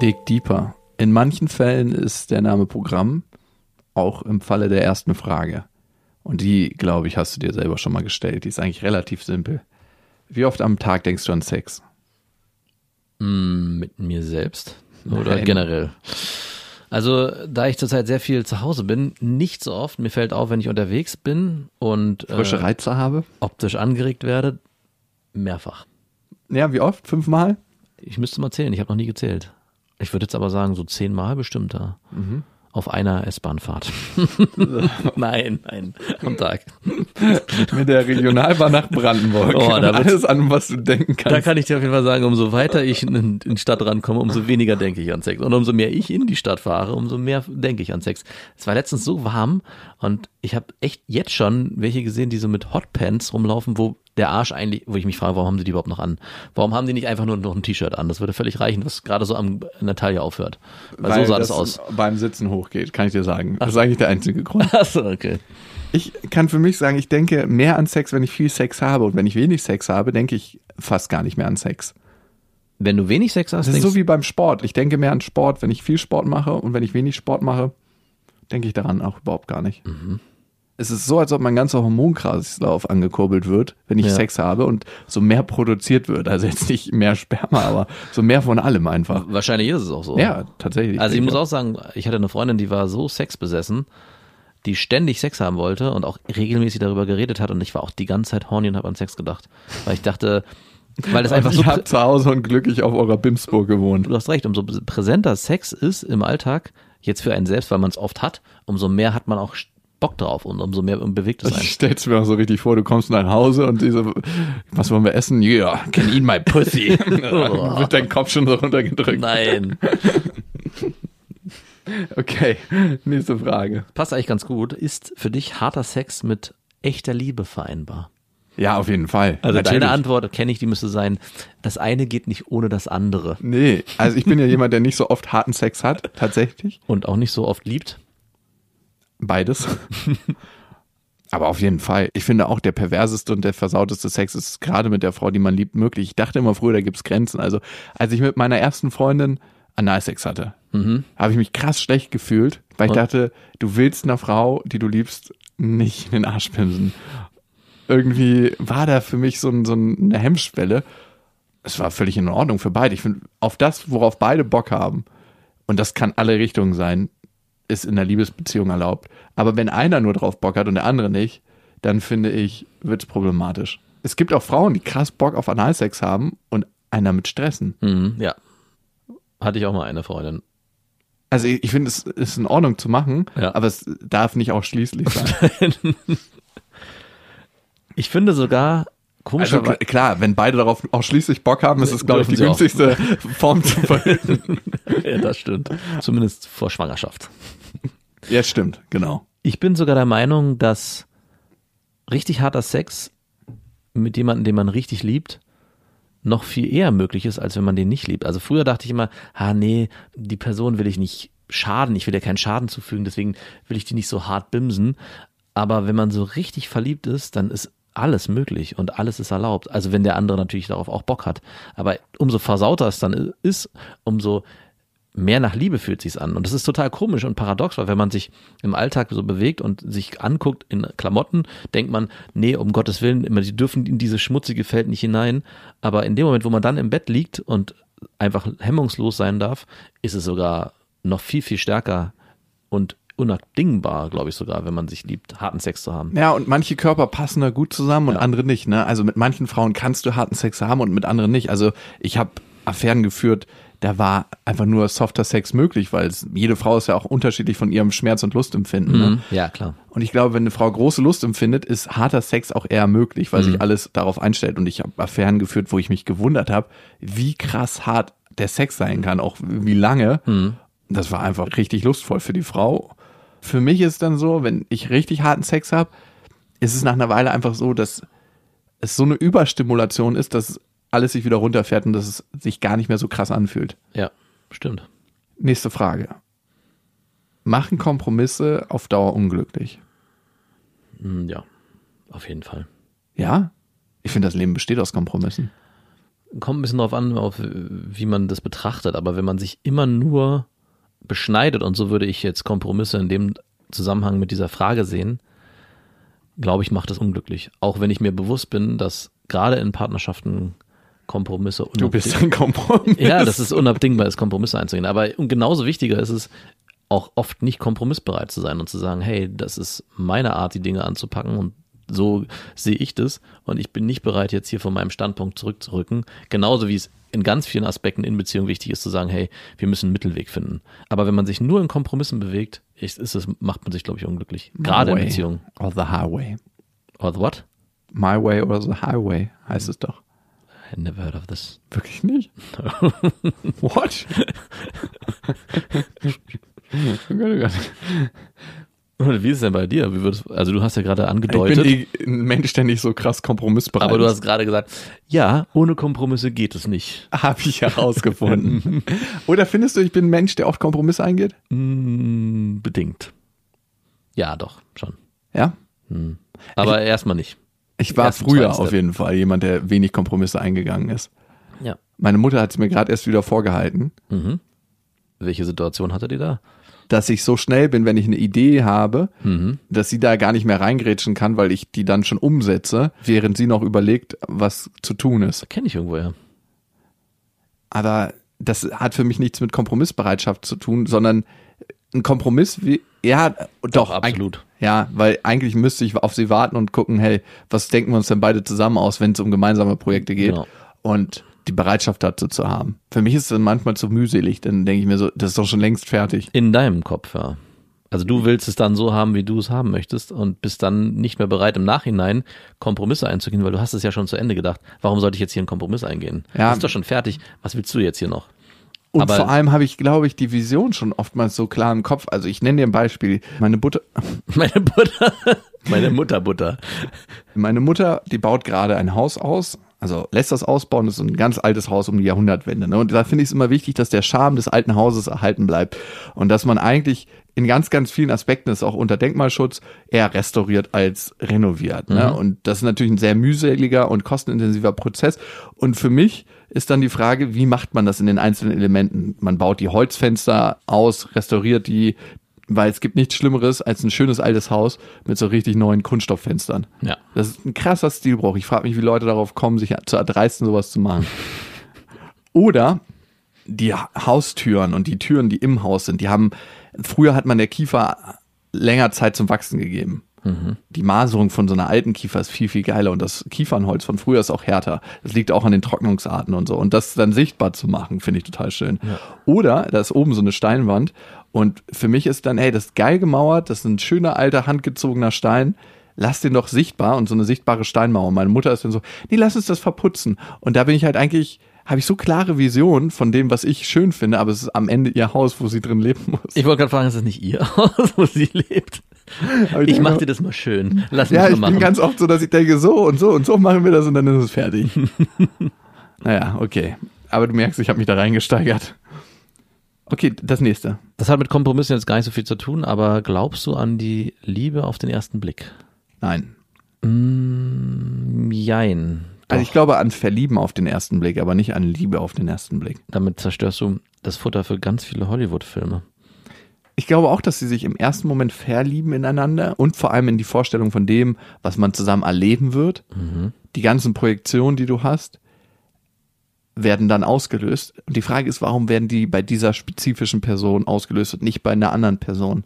Dig Deeper. In manchen Fällen ist der Name Programm, auch im Falle der ersten Frage. Und die, glaube ich, hast du dir selber schon mal gestellt. Die ist eigentlich relativ simpel. Wie oft am Tag denkst du an Sex? Mm, mit mir selbst oder Nein. generell? Also, da ich zurzeit sehr viel zu Hause bin, nicht so oft. Mir fällt auf, wenn ich unterwegs bin und Frische äh, Reize habe? optisch angeregt werde, mehrfach. Ja, wie oft? Fünfmal? Ich müsste mal zählen, ich habe noch nie gezählt. Ich würde jetzt aber sagen, so zehnmal bestimmt da. Mhm. Auf einer S-Bahn-Fahrt. nein, nein, am Tag. Mit der Regionalbahn nach Brandenburg. Oh, da alles an, was du denken Da kannst. kann ich dir auf jeden Fall sagen, umso weiter ich in, in die Stadt rankomme, umso weniger denke ich an Sex. Und umso mehr ich in die Stadt fahre, umso mehr denke ich an Sex. Es war letztens so warm und ich habe echt jetzt schon welche gesehen, die so mit Hotpants rumlaufen, wo der Arsch eigentlich, wo ich mich frage, warum haben sie die überhaupt noch an? Warum haben die nicht einfach nur noch ein T-Shirt an? Das würde völlig reichen, was gerade so am, Taille aufhört. Weil, so sah das aus. beim Sitzen hochgeht, kann ich dir sagen. Das ist eigentlich der einzige Grund. Achso, okay. Ich kann für mich sagen, ich denke mehr an Sex, wenn ich viel Sex habe. Und wenn ich wenig Sex habe, denke ich fast gar nicht mehr an Sex. Wenn du wenig Sex hast, Das ist so wie beim Sport. Ich denke mehr an Sport, wenn ich viel Sport mache. Und wenn ich wenig Sport mache, denke ich daran auch überhaupt gar nicht. Mhm. Es ist so, als ob mein ganzer Hormonkreislauf angekurbelt wird, wenn ich Ja. Sex habe und so mehr produziert wird. Also jetzt nicht mehr Sperma, aber so mehr von allem einfach. wahrscheinlich ist es auch so. Ja, tatsächlich. Also ich muss auch sagen, ich hatte eine Freundin, die war so sexbesessen, die ständig Sex haben wollte und auch regelmäßig darüber geredet hat und ich war auch die ganze Zeit horny und habe an Sex gedacht, weil ich dachte, weil es einfach so ich habe zu Hause und glücklich auf eurer Bimsburg gewohnt. du hast recht, umso präsenter Sex ist im Alltag, jetzt für einen selbst, weil man es oft hat, umso mehr hat man auch Bock drauf und umso mehr bewegt es Ich einen. stell's mir auch so richtig vor, du kommst nach Hause und diese, was wollen wir essen? Ja, yeah, can eat my pussy. Wird dein Kopf schon so runtergedrückt. Nein. Okay, nächste Frage. Passt eigentlich ganz gut. Ist für dich harter Sex mit echter Liebe vereinbar? Ja, auf jeden Fall. Also Natürlich. deine Antwort kenne ich, die müsste sein, das eine geht nicht ohne das andere. Nee, also ich bin ja jemand, der nicht so oft harten Sex hat, tatsächlich. Und auch nicht so oft liebt. Beides. Aber auf jeden Fall. Ich finde auch, der perverseste und der versauteste Sex ist gerade mit der Frau, die man liebt, möglich. Ich dachte immer früher, da gibt's Grenzen. Also, als ich mit meiner ersten Freundin Analsex hatte, habe ich mich krass schlecht gefühlt, weil ich Und? dachte, du willst einer Frau, die du liebst, nicht in den Arsch pimsen. Irgendwie war da für mich so, ein, so eine Hemmschwelle. Es war völlig in Ordnung für beide. Ich finde, auf das, worauf beide Bock haben, und das kann alle Richtungen sein, ist in der Liebesbeziehung erlaubt. Aber wenn einer nur drauf Bock hat und der andere nicht, dann finde ich, wird's problematisch. Es gibt auch Frauen, die krass Bock auf Analsex haben und einer mit stressen. Mhm, ja. Hatte ich auch mal eine Freundin. Also ich, ich finde, es ist in Ordnung zu machen, Ja. aber es darf nicht ausschließlich sein. Ich finde sogar, Also komischerweise, kl- klar, wenn beide darauf ausschließlich Bock haben, ist es, glaube ich, die sie auch. günstigste Form zu verhüten. ja, das stimmt. Zumindest vor Schwangerschaft. ja, stimmt, genau. Ich bin sogar der Meinung, dass richtig harter Sex mit jemandem, den man richtig liebt, noch viel eher möglich ist, als wenn man den nicht liebt. Also früher dachte ich immer, ah nee, die Person will ich nicht schaden, ich will ja keinen Schaden zufügen, deswegen will ich die nicht so hart bimsen. Aber wenn man so richtig verliebt ist, dann ist alles möglich und alles ist erlaubt. Also wenn der andere natürlich darauf auch Bock hat. Aber umso versauter es dann ist, umso mehr nach Liebe fühlt sich's an. Und das ist total komisch und paradox, weil wenn man sich im Alltag so bewegt und sich anguckt in Klamotten, denkt man, nee, um Gottes Willen, die dürfen in dieses schmutzige Feld nicht hinein. Aber in dem Moment, wo man dann im Bett liegt und einfach hemmungslos sein darf, ist es sogar noch viel, viel stärker und unabdingbar, glaube ich sogar, wenn man sich liebt, harten Sex zu haben. Ja, und manche Körper passen da gut zusammen und andere nicht. Ne? Also mit manchen Frauen kannst du harten Sex haben und mit anderen nicht. Also ich habe Affären geführt, da war einfach nur softer Sex möglich, weil es, jede Frau ist ja auch unterschiedlich von ihrem Schmerz und Lustempfinden. Ne? Ja, klar. Und ich glaube, wenn eine Frau große Lust empfindet, ist harter Sex auch eher möglich, weil sich alles darauf einstellt. Und ich habe Affären geführt, wo ich mich gewundert habe, wie krass hart der Sex sein kann, auch wie lange. Das war einfach richtig lustvoll für die Frau. Für mich ist dann so, wenn ich richtig harten Sex habe, ist es nach einer Weile einfach so, dass es so eine Überstimulation ist, dass alles sich wieder runterfährt und dass es sich gar nicht mehr so krass anfühlt. Ja, stimmt. Nächste Frage. Machen Kompromisse auf Dauer unglücklich? Hm, Ja, auf jeden Fall. Ja? Ich finde, das Leben besteht aus Kompromissen. kommt ein bisschen drauf an, auf, wie man das betrachtet, aber wenn man sich immer nur beschneidet, und so würde ich jetzt Kompromisse in dem Zusammenhang mit dieser Frage sehen, glaube ich, macht das unglücklich. Auch wenn ich mir bewusst bin, dass gerade in Partnerschaften Kompromisse Du bist ein Kompromiss. Ja, das ist unabdingbar, ist Kompromisse einzugehen. Aber genauso wichtiger ist es, auch oft nicht kompromissbereit zu sein und zu sagen, hey, das ist meine Art, die Dinge anzupacken und so sehe ich das und ich bin nicht bereit, jetzt hier von meinem Standpunkt zurückzurücken. Genauso wie es in ganz vielen Aspekten in Beziehung wichtig ist zu sagen, hey, wir müssen einen Mittelweg finden. Aber wenn man sich nur in Kompromissen bewegt, ist, ist es, macht man sich, glaube ich, unglücklich. Gerade in Beziehungen. Or the highway. Or the what? My way or the highway heißt es doch. I never heard of this. Wirklich nicht? What? wie ist es denn bei dir? Würdest, also du hast ja gerade Ich angedeutet, bin eh ein Mensch, der nicht so krass kompromissbereit aber du ist. hast gerade gesagt, ja, ohne Kompromisse geht es nicht. Habe ich herausgefunden. Oder findest du, ich bin ein Mensch, der oft Kompromisse eingeht? Mm, bedingt. Ja, doch, schon. Ja. Aber erstmal nicht. Ich war Ersten, früher auf jeden Fall jemand, der wenig Kompromisse eingegangen ist. Ja. Meine Mutter hat es mir gerade erst wieder vorgehalten, Mhm. Welche Situation hattet ihr da? Dass ich so schnell bin, wenn ich eine Idee habe, Mhm. dass sie da gar nicht mehr reingrätschen kann, weil ich die dann schon umsetze, während sie noch überlegt, was zu tun ist. Kenne ich irgendwoher. Aber das hat für mich nichts mit Kompromissbereitschaft zu tun, sondern ein Kompromiss, wie, ja, doch, absolut. eig- Ja, weil eigentlich müsste ich auf sie warten und gucken, hey, was denken wir uns denn beide zusammen aus, wenn es um gemeinsame Projekte geht? Genau. Und die Bereitschaft dazu zu haben. Für mich ist es dann manchmal zu mühselig, dann denke ich mir so, das ist doch schon längst fertig. In deinem Kopf, ja. Also du willst es dann so haben, wie du es haben möchtest und bist dann nicht mehr bereit, im Nachhinein Kompromisse einzugehen, weil du hast es ja schon zu Ende gedacht. Warum sollte ich jetzt hier einen Kompromiss eingehen? Ja. Das ist doch schon fertig. Was willst du jetzt hier noch? Und Aber- vor allem habe ich, glaube ich, die Vision schon oftmals so klar im Kopf. Also ich nenne dir ein Beispiel. Meine Butter, Meine Butter, meine Mutterbutter. Meine Mutter, die baut gerade ein Haus aus, also lässt das ausbauen, das ist ein ganz altes Haus um die Jahrhundertwende. Ne? Und da finde ich es immer wichtig, dass der Charme des alten Hauses erhalten bleibt und dass man eigentlich in ganz, ganz vielen Aspekten ist auch unter Denkmalschutz eher restauriert als renoviert. Ne? Und das ist natürlich ein sehr mühseliger und kostenintensiver Prozess. Und für mich ist dann die Frage, wie macht man das in den einzelnen Elementen? Man baut die Holzfenster aus, restauriert die, weil es gibt nichts Schlimmeres als ein schönes altes Haus mit so richtig neuen Kunststofffenstern. Ja. Das ist ein krasser Stilbruch. Ich frage mich, wie Leute darauf kommen, sich zu erdreisten, sowas zu machen. Oder die Haustüren und die Türen, die im Haus sind, die haben, früher hat man der Kiefer länger Zeit zum Wachsen gegeben. Die Maserung von so einer alten Kiefer ist viel, viel geiler und das Kiefernholz von früher ist auch härter. Das liegt auch an den Trocknungsarten und so. Und das dann sichtbar zu machen, finde ich total schön. Oder da ist oben so eine Steinwand und für mich ist dann, hey, das ist geil gemauert, das ist ein schöner alter handgezogener Stein. Lass den doch sichtbar und so eine sichtbare Steinmauer. Meine Mutter ist dann so, nee, lass uns das verputzen. Und da bin ich halt eigentlich, habe ich so klare Visionen von dem, was ich schön finde, aber es ist am Ende ihr Haus, wo sie drin leben muss. Ich wollte gerade fragen, ist das nicht ihr Haus, wo sie lebt? Ich denke mach mal- dir das mal schön. Lass mich Ja, mal ich machen. bin ganz oft so, dass ich denke, so und so und so machen wir das und dann ist es fertig. naja, okay. Aber du merkst, ich habe mich da reingesteigert. Okay, das nächste. das hat mit Kompromissen jetzt gar nicht so viel zu tun, aber glaubst du an die Liebe auf den ersten Blick? Nein. Mm, jein. Also ich glaube an Verlieben auf den ersten Blick, aber nicht an Liebe auf den ersten Blick. Damit zerstörst du das Futter für ganz viele Hollywood-Filme. Ich glaube auch, dass sie sich im ersten Moment verlieben ineinander und vor allem in die Vorstellung von dem, was man zusammen erleben wird. Die ganzen Projektionen, die du hast, werden dann ausgelöst. Und die Frage ist, warum werden die bei dieser spezifischen Person ausgelöst und nicht bei einer anderen Person?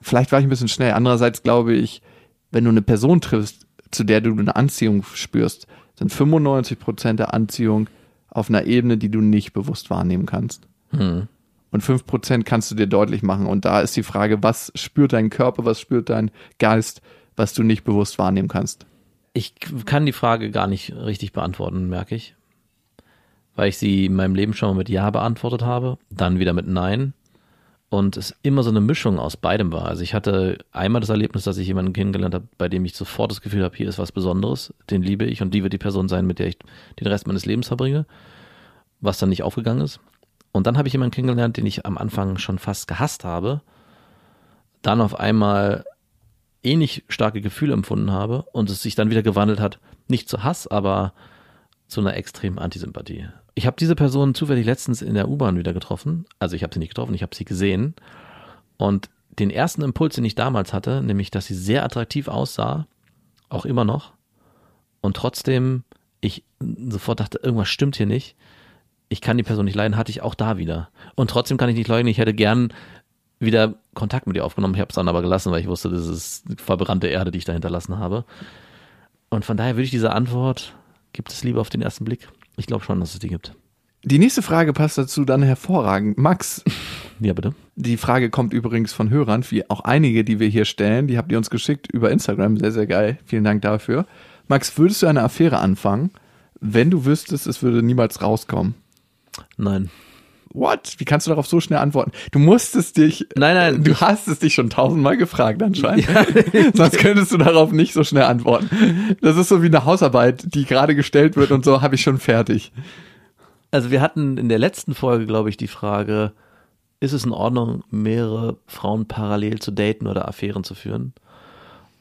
Vielleicht war ich ein bisschen schnell. Andererseits glaube ich, wenn du eine Person triffst, zu der du eine Anziehung spürst, sind 95 Prozent der Anziehung auf einer Ebene, die du nicht bewusst wahrnehmen kannst. Hm. Und 5% kannst du dir deutlich machen. Und da ist die Frage, was spürt dein Körper, was spürt dein Geist, was du nicht bewusst wahrnehmen kannst. Ich kann die Frage gar nicht richtig beantworten, merke ich. Weil ich sie in meinem Leben schon mal mit Ja beantwortet habe, dann wieder mit Nein. Und es immer so eine Mischung aus beidem war. Also ich hatte einmal das Erlebnis, dass ich jemanden kennengelernt habe, bei dem ich sofort das Gefühl habe, hier ist was Besonderes, den liebe ich und die wird die Person sein, mit der ich den Rest meines Lebens verbringe, was dann nicht aufgegangen ist. Und dann habe ich jemanden kennengelernt, den ich am Anfang schon fast gehasst habe, dann auf einmal ähnlich starke Gefühle empfunden habe und es sich dann wieder gewandelt hat, nicht zu Hass, aber zu einer extremen Antisympathie. Ich habe diese Person zufällig letztens in der U-Bahn wieder getroffen. Also ich habe sie nicht getroffen, ich habe sie gesehen. Und den ersten Impuls, den ich damals hatte, nämlich, dass sie sehr attraktiv aussah, auch immer noch, und trotzdem ich sofort dachte, irgendwas stimmt hier nicht. Ich kann die Person nicht leiden, hatte ich auch da wieder. Und trotzdem kann ich nicht leugnen, ich hätte gern wieder Kontakt mit ihr aufgenommen. Ich habe es dann aber gelassen, weil ich wusste, das ist verbrannte Erde, die ich da hinterlassen habe. Und von daher würde ich diese Antwort, gibt es Liebe auf den ersten Blick? Ich glaube schon, dass es die gibt. Die nächste Frage passt dazu dann hervorragend. Max. Ja, bitte. Die Frage kommt übrigens von Hörern, wie auch einige, die wir hier stellen. Die habt ihr uns geschickt über Instagram. Sehr, sehr geil. Vielen Dank dafür. Max, würdest du eine Affäre anfangen, wenn du wüsstest, es würde niemals rauskommen? Nein. What? Wie kannst du darauf so schnell antworten? Du musstest dich. Nein, nein. Du hast es dich schon tausendmal gefragt anscheinend. Ja. Sonst könntest du darauf nicht so schnell antworten. Das ist so wie eine Hausarbeit, die gerade gestellt wird und so habe ich schon fertig. Also wir hatten in der letzten Folge, glaube ich, die Frage, ist es in Ordnung, mehrere Frauen parallel zu daten oder Affären zu führen?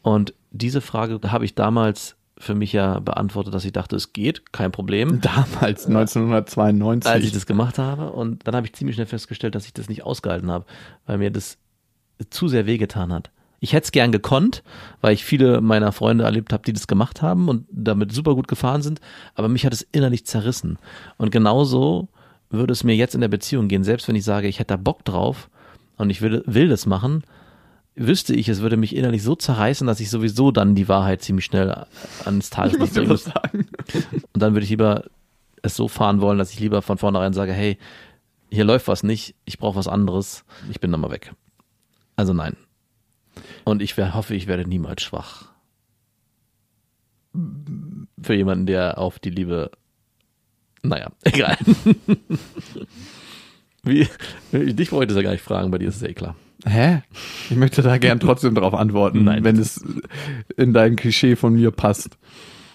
Und diese Frage habe ich damals für mich ja beantwortet, dass ich dachte, es geht, kein Problem. Damals, 1992. Als ich das gemacht habe. Und dann habe ich ziemlich schnell festgestellt, dass ich das nicht ausgehalten habe, weil mir das zu sehr wehgetan hat. Ich hätte es gern gekonnt, weil ich viele meiner Freunde erlebt habe, die das gemacht haben und damit super gut gefahren sind, aber mich hat es innerlich zerrissen. Und genauso würde es mir jetzt in der Beziehung gehen, selbst wenn ich sage, ich hätte da Bock drauf und ich will, will das machen, wüsste ich, es würde mich innerlich so zerreißen, dass ich sowieso dann die Wahrheit ziemlich schnell ans Tageslicht bringen muss. Und dann würde ich lieber es so fahren wollen, dass ich lieber von vornherein sage, hey, hier läuft was nicht, ich brauche was anderes, ich bin dann mal weg. Also nein. Und ich hoffe, ich werde niemals schwach. Für jemanden, der auf die Liebe. Naja, egal. Wie, dich wollte ich ja gar nicht fragen, bei dir ist es eh klar. Hä? Ich möchte da gern trotzdem darauf antworten, Nein. wenn es in dein Klischee von mir passt.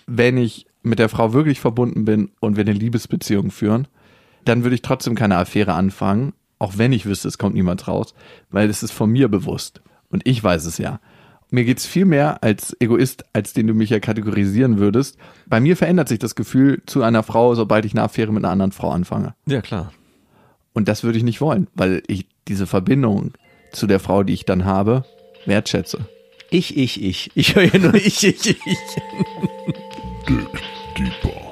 Wenn ich mit der Frau wirklich verbunden bin und wir eine Liebesbeziehung führen, dann würde ich trotzdem keine Affäre anfangen, auch wenn ich wüsste, es kommt niemand raus, weil es ist von mir bewusst und ich weiß es ja. Mir geht's viel mehr als Egoist, als den du mich ja kategorisieren würdest. Bei mir verändert sich das Gefühl zu einer Frau, sobald ich eine Affäre mit einer anderen Frau anfange. Ja, klar. Und das würde ich nicht wollen, weil ich diese Verbindung zu der Frau, die ich dann habe, wertschätze. Ich, ich, ich. Ich höre nur ich, ich, ich. Dick Deeper. Dick